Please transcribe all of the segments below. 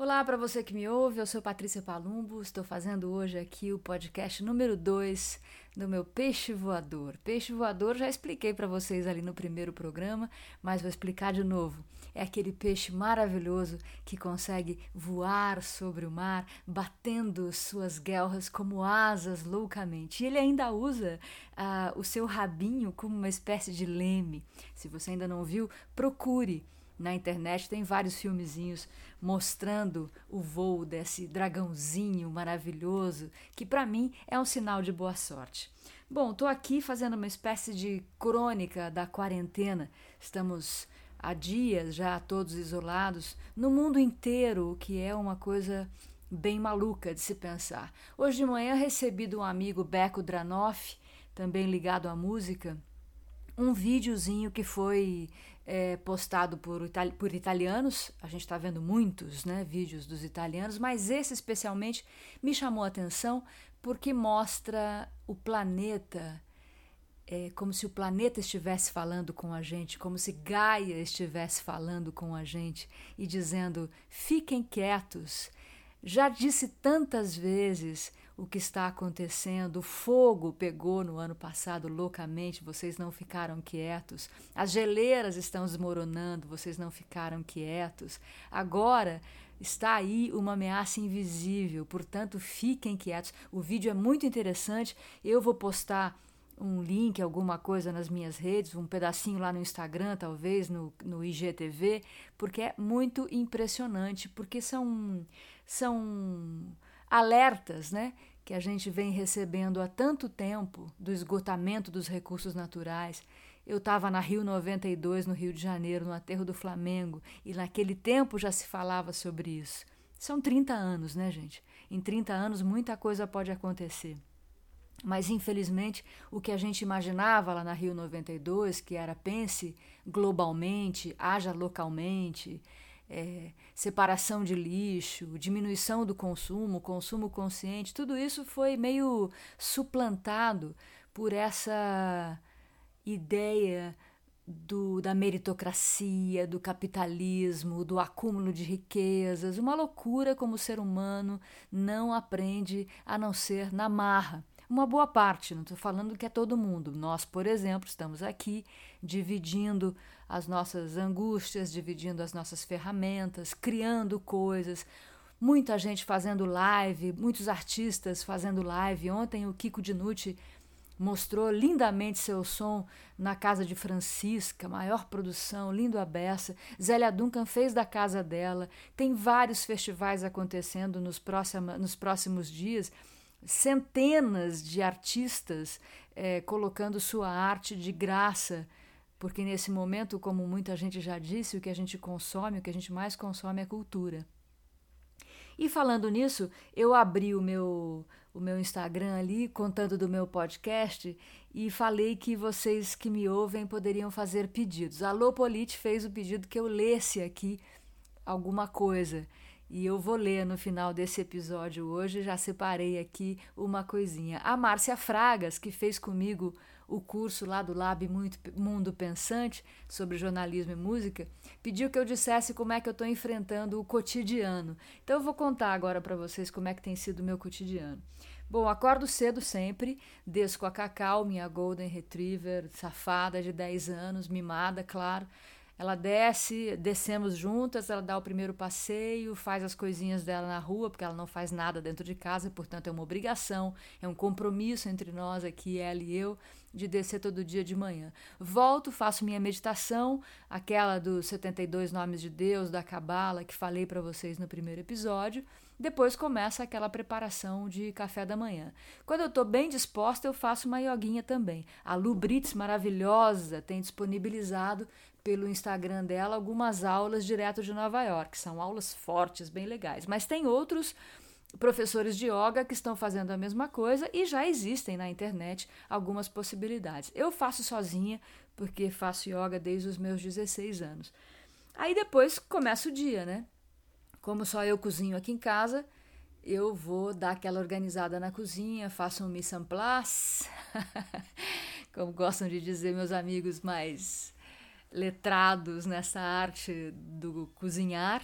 Olá para você que me ouve, eu sou Patrícia Palumbo, estou fazendo hoje aqui o podcast número 2 do meu peixe voador. Peixe voador já expliquei para vocês ali no primeiro programa, mas vou explicar de novo. É aquele peixe maravilhoso que consegue voar sobre o mar, batendo suas guelras como asas loucamente. E ele ainda usa uh, o seu rabinho como uma espécie de leme. Se você ainda não viu, procure na internet tem vários filmezinhos mostrando o voo desse dragãozinho maravilhoso, que para mim é um sinal de boa sorte. Bom, estou aqui fazendo uma espécie de crônica da quarentena. Estamos há dias já todos isolados no mundo inteiro, o que é uma coisa bem maluca de se pensar. Hoje de manhã recebi de um amigo Beco Dranoff, também ligado à música, um videozinho que foi é, postado por, itali por italianos. A gente está vendo muitos né, vídeos dos italianos, mas esse especialmente me chamou a atenção porque mostra o planeta é, como se o planeta estivesse falando com a gente, como se Gaia estivesse falando com a gente e dizendo: fiquem quietos. Já disse tantas vezes o que está acontecendo. O fogo pegou no ano passado loucamente, vocês não ficaram quietos. As geleiras estão desmoronando, vocês não ficaram quietos. Agora está aí uma ameaça invisível, portanto, fiquem quietos. O vídeo é muito interessante. Eu vou postar um link, alguma coisa nas minhas redes, um pedacinho lá no Instagram, talvez no, no IGTV, porque é muito impressionante, porque são, são alertas né, que a gente vem recebendo há tanto tempo do esgotamento dos recursos naturais. Eu estava na Rio 92, no Rio de Janeiro, no aterro do Flamengo, e naquele tempo já se falava sobre isso. São 30 anos, né, gente? Em 30 anos muita coisa pode acontecer. Mas, infelizmente, o que a gente imaginava lá na Rio 92, que era pense globalmente, haja localmente, é, separação de lixo, diminuição do consumo, consumo consciente, tudo isso foi meio suplantado por essa ideia do, da meritocracia, do capitalismo, do acúmulo de riquezas, uma loucura como o ser humano não aprende a não ser na marra uma boa parte, não estou falando que é todo mundo. Nós, por exemplo, estamos aqui dividindo as nossas angústias, dividindo as nossas ferramentas, criando coisas. Muita gente fazendo live, muitos artistas fazendo live. Ontem o Kiko Dinucci mostrou lindamente seu som na casa de Francisca, maior produção, lindo a beça. Zélia Duncan fez da casa dela. Tem vários festivais acontecendo nos, próxima, nos próximos dias centenas de artistas é, colocando sua arte de graça, porque nesse momento, como muita gente já disse, o que a gente consome, o que a gente mais consome é cultura. E falando nisso, eu abri o meu, o meu Instagram ali, contando do meu podcast, e falei que vocês que me ouvem poderiam fazer pedidos. A Lopolite fez o pedido que eu lesse aqui alguma coisa. E eu vou ler no final desse episódio hoje, já separei aqui uma coisinha. A Márcia Fragas, que fez comigo o curso lá do Lab Mundo Pensante sobre jornalismo e música, pediu que eu dissesse como é que eu estou enfrentando o cotidiano. Então eu vou contar agora para vocês como é que tem sido o meu cotidiano. Bom, acordo cedo sempre, desço com a Cacau, minha Golden Retriever, safada de 10 anos, mimada, claro ela desce, descemos juntas, ela dá o primeiro passeio, faz as coisinhas dela na rua, porque ela não faz nada dentro de casa, portanto é uma obrigação, é um compromisso entre nós aqui, ela e eu, de descer todo dia de manhã. Volto, faço minha meditação, aquela dos 72 nomes de Deus, da Cabala, que falei para vocês no primeiro episódio. Depois começa aquela preparação de café da manhã. Quando eu estou bem disposta, eu faço uma ioguinha também. A Lu Brits, maravilhosa, tem disponibilizado pelo Instagram dela algumas aulas direto de Nova York. São aulas fortes, bem legais. Mas tem outros professores de yoga que estão fazendo a mesma coisa e já existem na internet algumas possibilidades. Eu faço sozinha porque faço yoga desde os meus 16 anos. Aí depois começa o dia, né? Como só eu cozinho aqui em casa, eu vou dar aquela organizada na cozinha, faço um mise en place, como gostam de dizer meus amigos mais letrados nessa arte do cozinhar.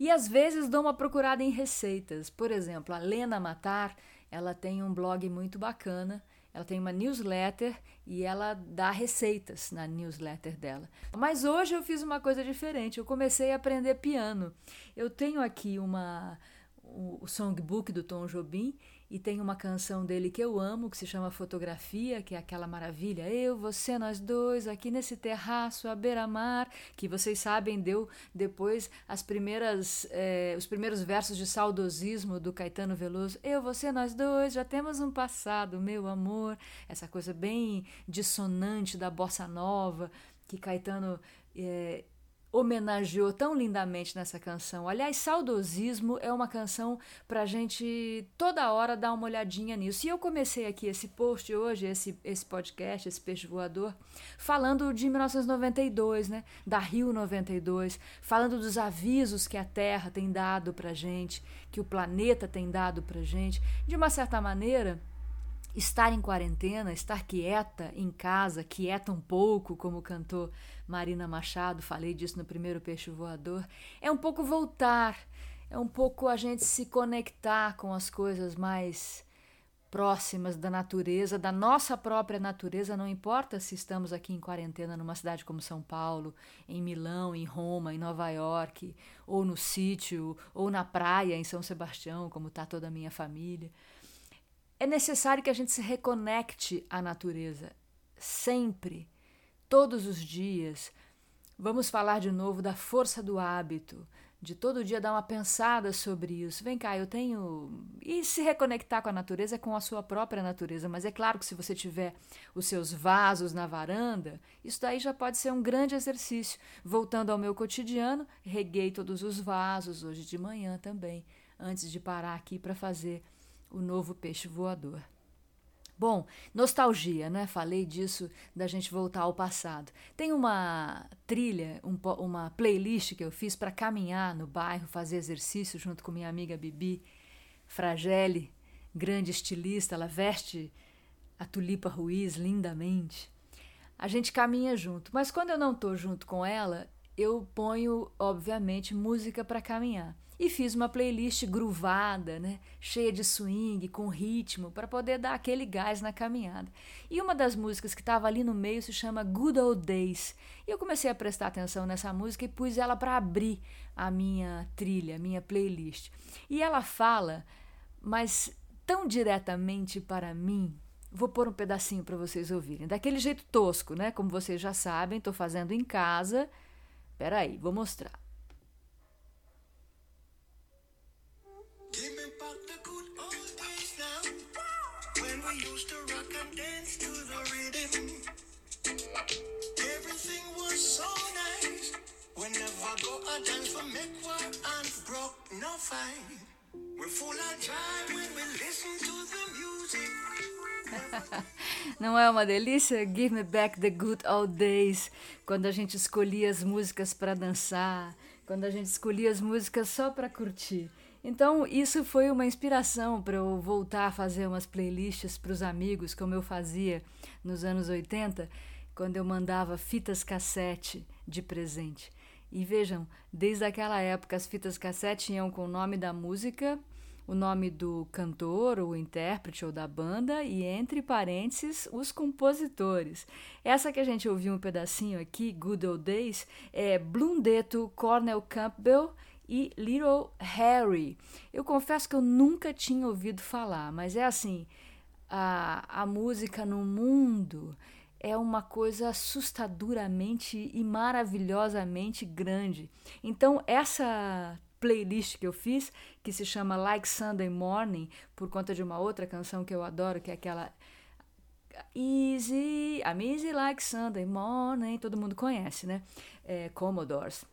E às vezes dou uma procurada em receitas. Por exemplo, a Lena Matar, ela tem um blog muito bacana. Ela tem uma newsletter e ela dá receitas na newsletter dela. Mas hoje eu fiz uma coisa diferente. Eu comecei a aprender piano. Eu tenho aqui uma o songbook do Tom Jobim e tem uma canção dele que eu amo, que se chama Fotografia, que é aquela maravilha. Eu, você, nós dois, aqui nesse terraço à beira-mar, que vocês sabem, deu depois as primeiras, eh, os primeiros versos de saudosismo do Caetano Veloso. Eu, você, nós dois, já temos um passado, meu amor. Essa coisa bem dissonante da bossa nova, que Caetano eh, homenageou tão lindamente nessa canção. Aliás, Saudosismo é uma canção para a gente toda hora dar uma olhadinha nisso. E eu comecei aqui esse post hoje, esse, esse podcast, esse peixe voador, falando de 1992, né? Da Rio 92, falando dos avisos que a Terra tem dado para gente, que o planeta tem dado para gente. De uma certa maneira, estar em quarentena, estar quieta em casa, quieta um pouco, como cantou Marina Machado, falei disso no primeiro Peixe Voador, é um pouco voltar, é um pouco a gente se conectar com as coisas mais próximas da natureza, da nossa própria natureza, não importa se estamos aqui em quarentena numa cidade como São Paulo, em Milão, em Roma, em Nova York, ou no sítio, ou na praia em São Sebastião, como está toda a minha família. É necessário que a gente se reconecte à natureza, sempre, todos os dias. Vamos falar de novo da força do hábito, de todo dia dar uma pensada sobre isso. Vem cá, eu tenho. E se reconectar com a natureza é com a sua própria natureza. Mas é claro que se você tiver os seus vasos na varanda, isso daí já pode ser um grande exercício. Voltando ao meu cotidiano, reguei todos os vasos hoje de manhã também, antes de parar aqui para fazer o novo peixe voador. Bom, nostalgia, né? Falei disso da gente voltar ao passado. Tem uma trilha, um, uma playlist que eu fiz para caminhar no bairro, fazer exercício junto com minha amiga Bibi Fragelle, grande estilista, ela veste a tulipa Ruiz lindamente. A gente caminha junto, mas quando eu não estou junto com ela, eu ponho, obviamente, música para caminhar e fiz uma playlist gruvada, né, cheia de swing, com ritmo, para poder dar aquele gás na caminhada. E uma das músicas que estava ali no meio se chama Good Old Days. E eu comecei a prestar atenção nessa música e pus ela para abrir a minha trilha, a minha playlist. E ela fala, mas tão diretamente para mim, Vou pôr um pedacinho para vocês ouvirem. Daquele jeito tosco, né? Como vocês já sabem, estou fazendo em casa. Peraí, vou mostrar. Não é uma delícia? Give me back the good old days. Quando a gente escolhia as músicas para dançar, quando a gente escolhia as músicas só para curtir. Então, isso foi uma inspiração para eu voltar a fazer umas playlists para os amigos, como eu fazia nos anos 80, quando eu mandava fitas cassete de presente. E vejam, desde aquela época as fitas cassete iam com o nome da música, o nome do cantor, o intérprete ou da banda e entre parênteses os compositores. Essa que a gente ouviu um pedacinho aqui, Good Old Days, é Blundeto, Cornel Campbell e Little Harry. Eu confesso que eu nunca tinha ouvido falar, mas é assim, a, a música no mundo é uma coisa assustadoramente e maravilhosamente grande. Então, essa playlist que eu fiz, que se chama Like Sunday Morning, por conta de uma outra canção que eu adoro, que é aquela Easy, I'm easy like Sunday morning, todo mundo conhece, né? É, Commodores.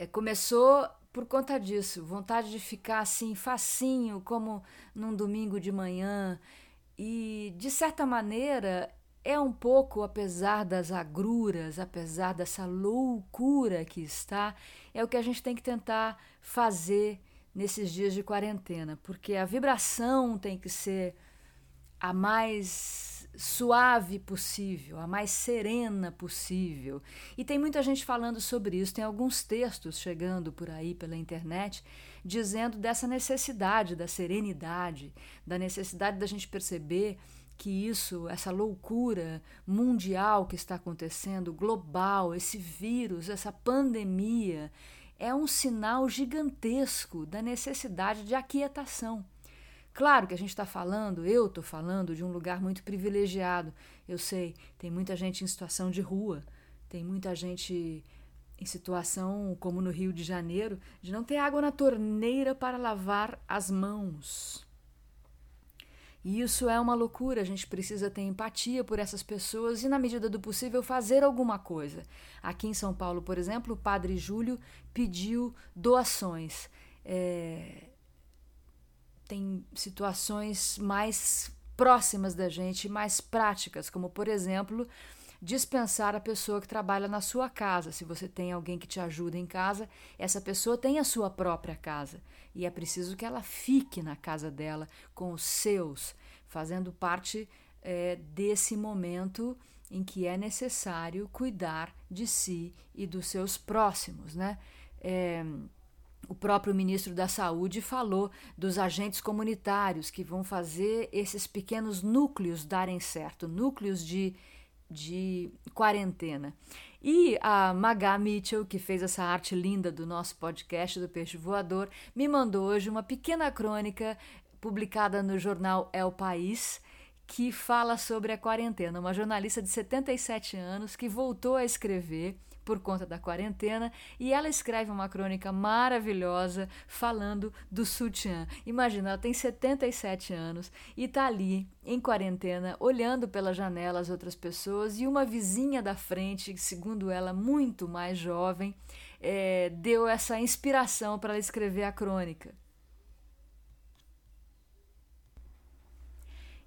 É, começou por conta disso, vontade de ficar assim, facinho, como num domingo de manhã. E, de certa maneira, é um pouco, apesar das agruras, apesar dessa loucura que está, é o que a gente tem que tentar fazer nesses dias de quarentena, porque a vibração tem que ser a mais suave possível, a mais serena possível. E tem muita gente falando sobre isso, tem alguns textos chegando por aí pela internet dizendo dessa necessidade da serenidade, da necessidade da gente perceber que isso, essa loucura mundial que está acontecendo, global, esse vírus, essa pandemia, é um sinal gigantesco da necessidade de aquietação. Claro que a gente está falando, eu estou falando de um lugar muito privilegiado. Eu sei, tem muita gente em situação de rua, tem muita gente em situação, como no Rio de Janeiro, de não ter água na torneira para lavar as mãos. E isso é uma loucura, a gente precisa ter empatia por essas pessoas e, na medida do possível, fazer alguma coisa. Aqui em São Paulo, por exemplo, o padre Júlio pediu doações. É... Tem situações mais próximas da gente, mais práticas, como, por exemplo, dispensar a pessoa que trabalha na sua casa. Se você tem alguém que te ajuda em casa, essa pessoa tem a sua própria casa e é preciso que ela fique na casa dela com os seus, fazendo parte é, desse momento em que é necessário cuidar de si e dos seus próximos, né? É, o próprio ministro da Saúde falou dos agentes comunitários que vão fazer esses pequenos núcleos darem certo, núcleos de de quarentena. E a Magá Mitchell, que fez essa arte linda do nosso podcast do Peixe Voador, me mandou hoje uma pequena crônica publicada no jornal El País, que fala sobre a quarentena. Uma jornalista de 77 anos que voltou a escrever por conta da quarentena e ela escreve uma crônica maravilhosa falando do sutiã. Imagina, ela tem 77 anos e está ali em quarentena, olhando pela janela as outras pessoas e uma vizinha da frente, segundo ela, muito mais jovem, é, deu essa inspiração para ela escrever a crônica.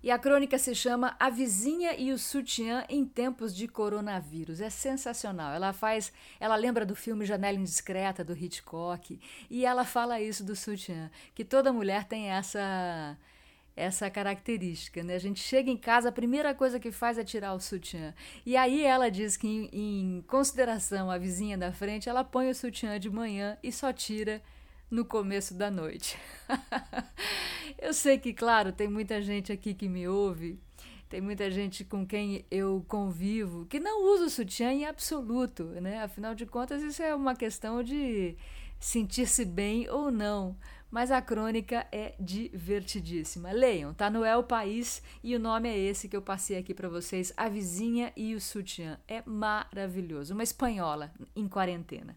E a crônica se chama A Vizinha e o Sutiã em Tempos de Coronavírus. É sensacional. Ela faz, ela lembra do filme Janela Indiscreta do Hitchcock e ela fala isso do sutiã, que toda mulher tem essa essa característica, né? A gente chega em casa, a primeira coisa que faz é tirar o sutiã. E aí ela diz que em, em consideração à vizinha da frente, ela põe o sutiã de manhã e só tira no começo da noite. eu sei que, claro, tem muita gente aqui que me ouve, tem muita gente com quem eu convivo que não usa o sutiã em absoluto, né? Afinal de contas, isso é uma questão de sentir-se bem ou não. Mas a crônica é divertidíssima. Leiam, tá no El País e o nome é esse que eu passei aqui para vocês: A Vizinha e o Sutiã. É maravilhoso. Uma espanhola em quarentena.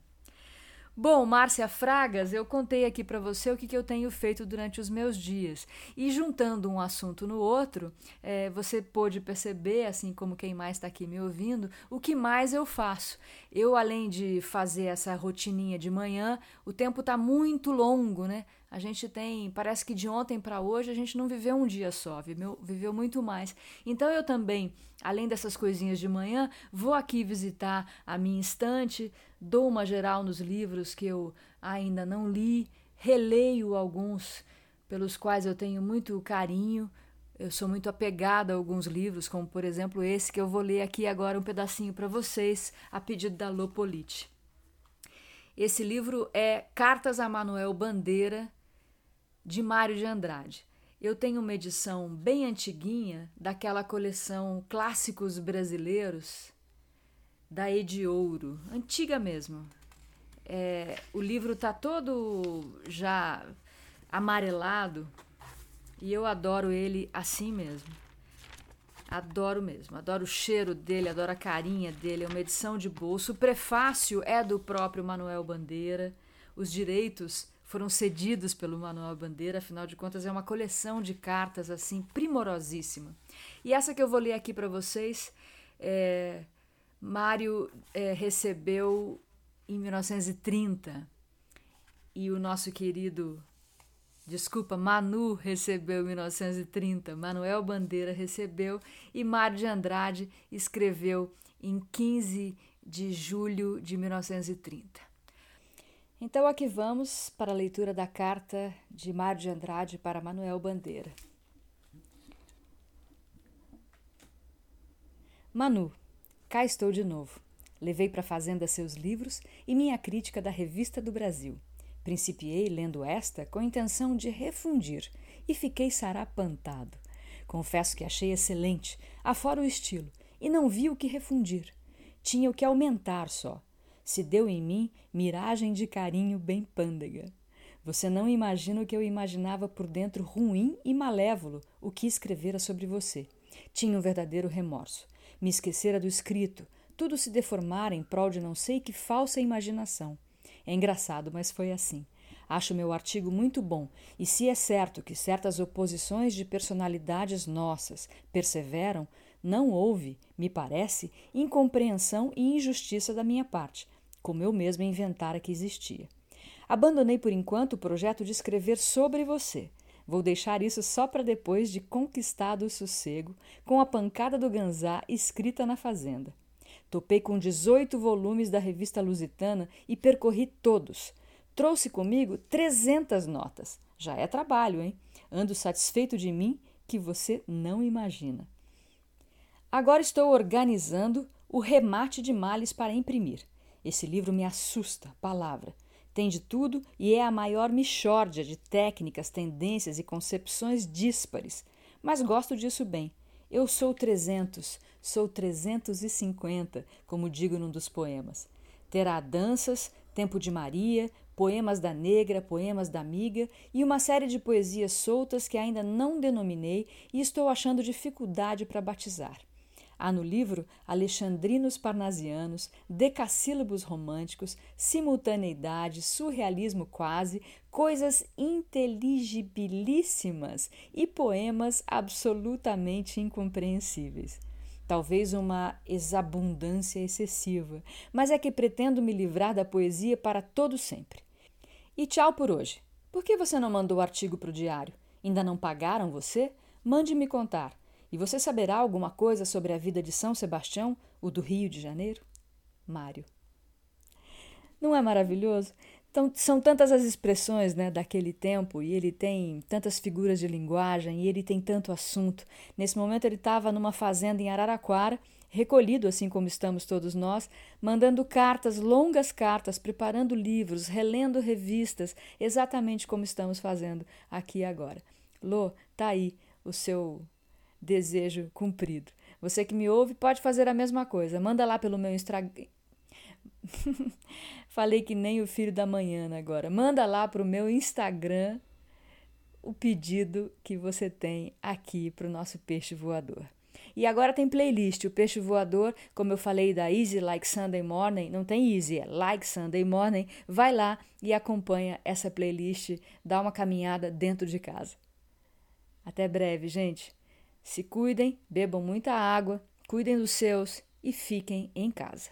Bom, Márcia Fragas, eu contei aqui para você o que, que eu tenho feito durante os meus dias. E juntando um assunto no outro, é, você pôde perceber, assim como quem mais está aqui me ouvindo, o que mais eu faço. Eu, além de fazer essa rotininha de manhã, o tempo está muito longo, né? A gente tem, parece que de ontem para hoje a gente não viveu um dia só, viveu, viveu muito mais. Então eu também, além dessas coisinhas de manhã, vou aqui visitar a minha estante, dou uma geral nos livros que eu ainda não li, releio alguns pelos quais eu tenho muito carinho. Eu sou muito apegada a alguns livros, como por exemplo esse que eu vou ler aqui agora um pedacinho para vocês, a pedido da Lopolite. Esse livro é Cartas a Manuel Bandeira, de Mário de Andrade. Eu tenho uma edição bem antiguinha daquela coleção Clássicos Brasileiros da Ediouro, antiga mesmo. É, o livro está todo já amarelado e eu adoro ele assim mesmo. Adoro mesmo, adoro o cheiro dele, adoro a carinha dele. É uma edição de bolso. O prefácio é do próprio Manuel Bandeira. Os direitos foram cedidos pelo Manuel Bandeira, afinal de contas é uma coleção de cartas assim primorosíssima. E essa que eu vou ler aqui para vocês, é, Mário é, recebeu em 1930 e o nosso querido, desculpa, Manu recebeu em 1930, Manuel Bandeira recebeu e Mário de Andrade escreveu em 15 de julho de 1930. Então aqui vamos para a leitura da carta de Mário de Andrade para Manuel Bandeira. Manu, cá estou de novo. Levei para a fazenda seus livros e minha crítica da Revista do Brasil. Principiei lendo esta com a intenção de refundir e fiquei sarapantado. Confesso que achei excelente, afora o estilo, e não vi o que refundir. Tinha o que aumentar só. Se deu em mim miragem de carinho bem pândega. Você não imagina o que eu imaginava por dentro ruim e malévolo o que escrevera sobre você. Tinha um verdadeiro remorso. Me esquecera do escrito, tudo se deformara em prol de não sei que falsa imaginação. É engraçado, mas foi assim. Acho meu artigo muito bom, e se é certo que certas oposições de personalidades nossas perseveram, não houve, me parece, incompreensão e injustiça da minha parte, como eu mesmo inventara que existia. Abandonei por enquanto o projeto de escrever sobre você. Vou deixar isso só para depois de conquistado o sossego, com a pancada do ganzá escrita na fazenda. Topei com 18 volumes da revista Lusitana e percorri todos. Trouxe comigo 300 notas. Já é trabalho, hein? Ando satisfeito de mim que você não imagina. Agora estou organizando o remate de males para imprimir. Esse livro me assusta, palavra. Tem de tudo e é a maior mixórdia de técnicas, tendências e concepções díspares. Mas gosto disso bem. Eu sou 300, sou 350, como digo num dos poemas. Terá danças, Tempo de Maria, poemas da negra, poemas da amiga e uma série de poesias soltas que ainda não denominei e estou achando dificuldade para batizar. Há no livro alexandrinos parnasianos, decassílabos românticos, simultaneidade, surrealismo quase, coisas inteligibilíssimas e poemas absolutamente incompreensíveis. Talvez uma exabundância excessiva, mas é que pretendo me livrar da poesia para todo sempre. E tchau por hoje. Por que você não mandou o artigo para o diário? Ainda não pagaram você? Mande me contar. E você saberá alguma coisa sobre a vida de São Sebastião, o do Rio de Janeiro? Mário. Não é maravilhoso? Então, são tantas as expressões né, daquele tempo e ele tem tantas figuras de linguagem e ele tem tanto assunto. Nesse momento, ele estava numa fazenda em Araraquara, recolhido, assim como estamos todos nós, mandando cartas, longas cartas, preparando livros, relendo revistas, exatamente como estamos fazendo aqui agora. Lô, tá aí o seu desejo cumprido. Você que me ouve pode fazer a mesma coisa. Manda lá pelo meu Instagram. Falei que nem o filho da manhã agora. Manda lá para o meu Instagram o pedido que você tem aqui para o nosso peixe voador. E agora tem playlist. O Peixe Voador, como eu falei da Easy Like Sunday Morning, não tem Easy, é Like Sunday Morning. Vai lá e acompanha essa playlist, dá uma caminhada dentro de casa. Até breve, gente. Se cuidem, bebam muita água, cuidem dos seus e fiquem em casa.